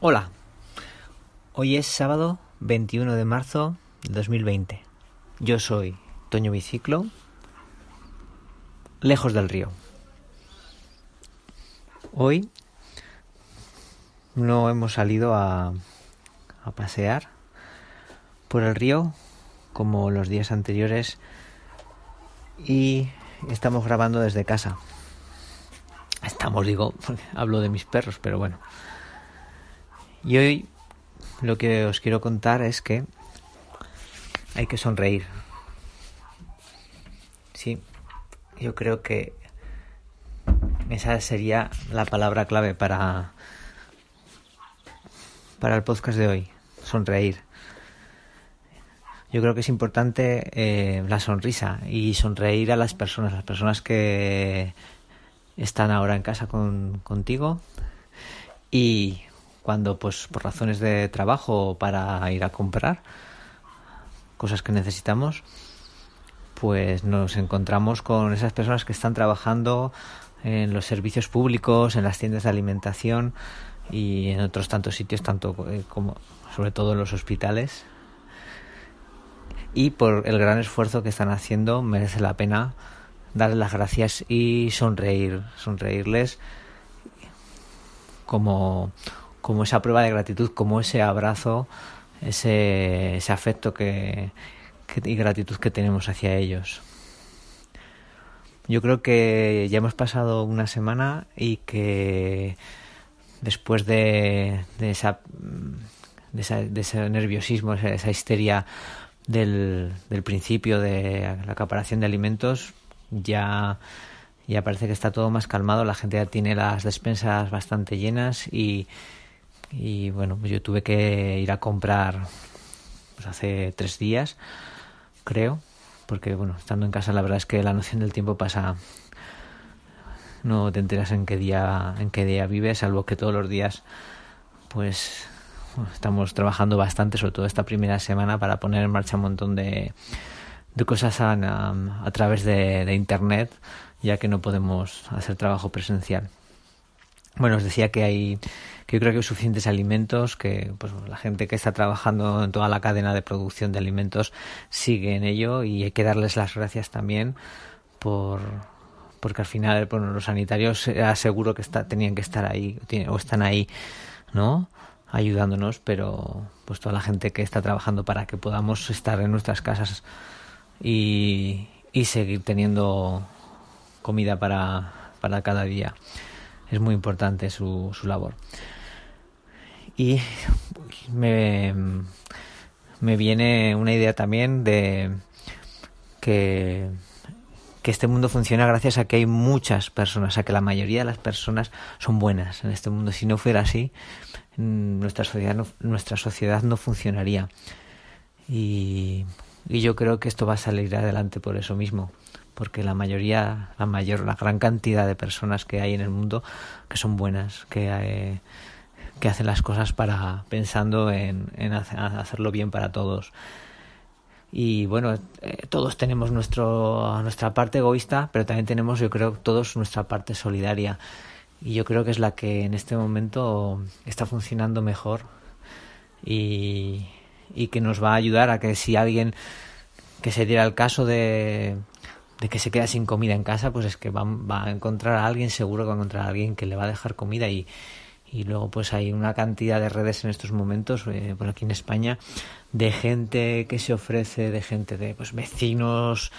Hola, hoy es sábado 21 de marzo de 2020. Yo soy Toño Biciclo, lejos del río. Hoy no hemos salido a, a pasear por el río como los días anteriores y estamos grabando desde casa. Estamos, digo, hablo de mis perros, pero bueno. Y hoy lo que os quiero contar es que hay que sonreír. Sí, yo creo que esa sería la palabra clave para para el podcast de hoy, sonreír. Yo creo que es importante eh, la sonrisa y sonreír a las personas, las personas que están ahora en casa con, contigo y cuando pues por razones de trabajo para ir a comprar cosas que necesitamos pues nos encontramos con esas personas que están trabajando en los servicios públicos, en las tiendas de alimentación y en otros tantos sitios, tanto eh, como sobre todo en los hospitales. Y por el gran esfuerzo que están haciendo merece la pena darles las gracias y sonreír, sonreírles como, como esa prueba de gratitud, como ese abrazo, ese, afecto que, y gratitud que tenemos hacia ellos. Yo creo que ya hemos pasado una semana y que después de, esa, de, ese nerviosismo, esa, histeria del, del, principio de la acaparación de alimentos, ya, ya parece que está todo más calmado, la gente ya tiene las despensas bastante llenas y, y bueno, pues yo tuve que ir a comprar pues hace tres días, creo, porque bueno, estando en casa la verdad es que la noción del tiempo pasa no te enteras en qué día en qué día vives, salvo que todos los días pues estamos trabajando bastante, sobre todo esta primera semana para poner en marcha un montón de, de cosas a, través de internet, ya que no podemos hacer trabajo presencial. Bueno, os decía que hay que yo creo que hay suficientes alimentos, que pues la gente que está trabajando en toda la cadena de producción de alimentos sigue en ello y hay que darles las gracias también por porque al final bueno, los sanitarios aseguro que está, tenían que estar ahí o están ahí, ¿no? ayudándonos, pero pues toda la gente que está trabajando para que podamos estar en nuestras casas y, y seguir teniendo comida para, para cada día. Es muy importante su, su labor. Y me, me viene una idea también de que, que este mundo funciona gracias a que hay muchas personas, a que la mayoría de las personas son buenas en este mundo. Si no fuera así, nuestra sociedad no, nuestra sociedad no funcionaría. Y, y yo creo que esto va a salir adelante por eso mismo porque la mayoría, la mayor, la gran cantidad de personas que hay en el mundo que son buenas, que, eh, hacen las cosas para pensando en, en hacerlo bien para todos. Y bueno, eh, todos tenemos nuestro, nuestra parte egoísta, pero también tenemos, yo creo, todos nuestra parte solidaria. Y yo creo que es la que en este momento está funcionando mejor y, y que nos va a ayudar a que si alguien que se diera el caso de de que se queda sin comida en casa, pues es que va, va, a encontrar a alguien, seguro que va a encontrar a alguien que le va a dejar comida y, y luego pues hay una cantidad de redes en estos momentos, eh, por aquí en España, de gente que se ofrece, de gente de pues vecinos,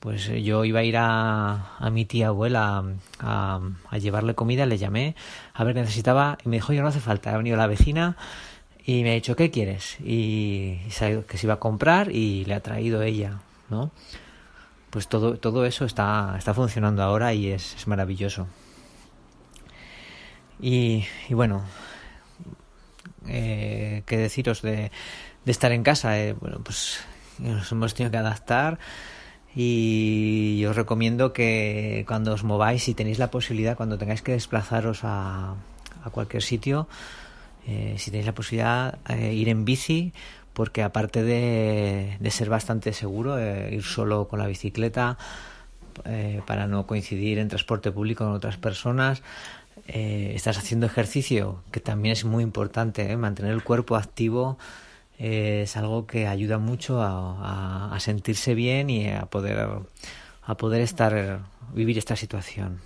pues yo iba a ir a, a mi tía abuela a, a, llevarle comida, le llamé a ver qué necesitaba y me dijo, yo no hace falta, ha venido la vecina y me ha dicho, ¿qué quieres? Y, y que se iba a comprar y le ha traído ella, ¿no? Pues todo, todo eso está, está funcionando ahora y es, es maravilloso. Y, y bueno, eh, qué deciros de, de estar en casa. Eh, bueno, pues nos hemos tenido que adaptar y os recomiendo que cuando os mováis, si tenéis la posibilidad, cuando tengáis que desplazaros a, a cualquier sitio, eh, si tenéis la posibilidad, ir en bici, porque aparte de, ser bastante seguro, eh, ir solo con la bicicleta eh, para no coincidir en transporte público con otras personas, eh, estás haciendo ejercicio, que también es muy importante, ¿eh? mantener el cuerpo activo es algo que ayuda mucho a, a- a sentirse bien y a poder a poder estar vivir esta situación.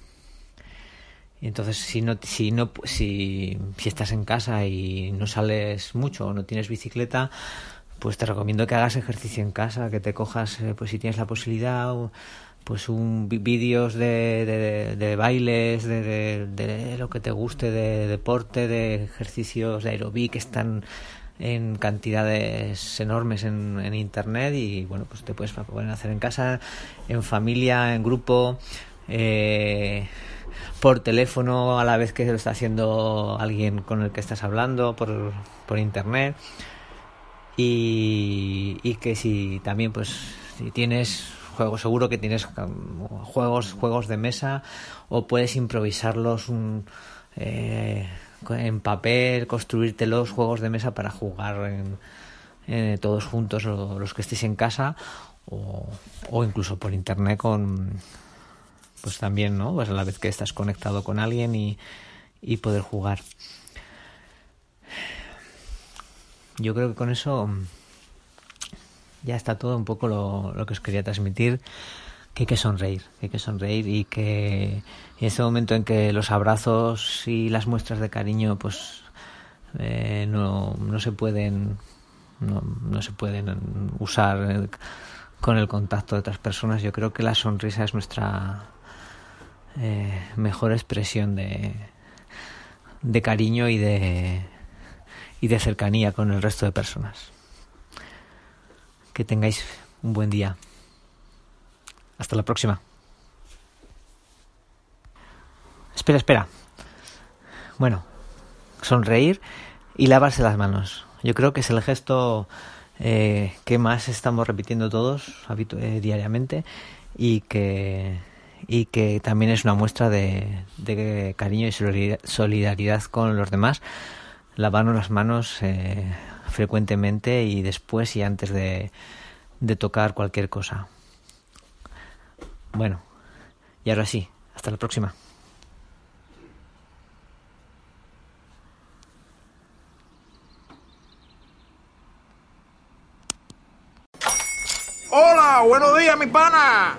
Y entonces si no si no si, si estás en casa y no sales mucho o no tienes bicicleta, pues te recomiendo que hagas ejercicio en casa, que te cojas eh, pues si tienes la posibilidad pues un vídeos de, de, bailes, de, de- lo que te guste, de deporte, de ejercicios de aerobic que están en cantidades enormes en, en internet y bueno pues te puedes poner a hacer en casa, en familia, en grupo, eh, por teléfono a la vez que lo está haciendo alguien con el que estás hablando, por, por internet. Y, que si también pues si tienes juegos seguro que tienes um, juegos juegos de mesa o puedes improvisarlos un, eh, en papel construirte los juegos de mesa para jugar en, eh, todos juntos o los que estéis en casa o incluso por internet con pues también no pues a la vez que estás conectado con alguien y, y poder jugar. Yo creo que con eso mm, ya está todo un poco lo, lo que os quería transmitir que hay que sonreír, que hay que sonreír y que en ese momento en que los abrazos y las muestras de cariño pues eh, no, no se pueden no, no se pueden usar eh, con el contacto de otras personas, yo creo que la sonrisa es nuestra eh, mejor expresión de, de cariño y de y de cercanía con el resto de personas. Que tengáis un buen día. Hasta la próxima. Espera, espera. Bueno, sonreír y lavarse las manos. Yo creo que es el gesto eh, que más estamos repitiendo todos eh, diariamente y que, y que también es una muestra de, cariño y solidaridad- con los demás. Lavarnos las manos eh, frecuentemente y después y antes de tocar cualquier cosa. Bueno, y ahora sí, hasta la próxima. Hola, buenos días, mi pana.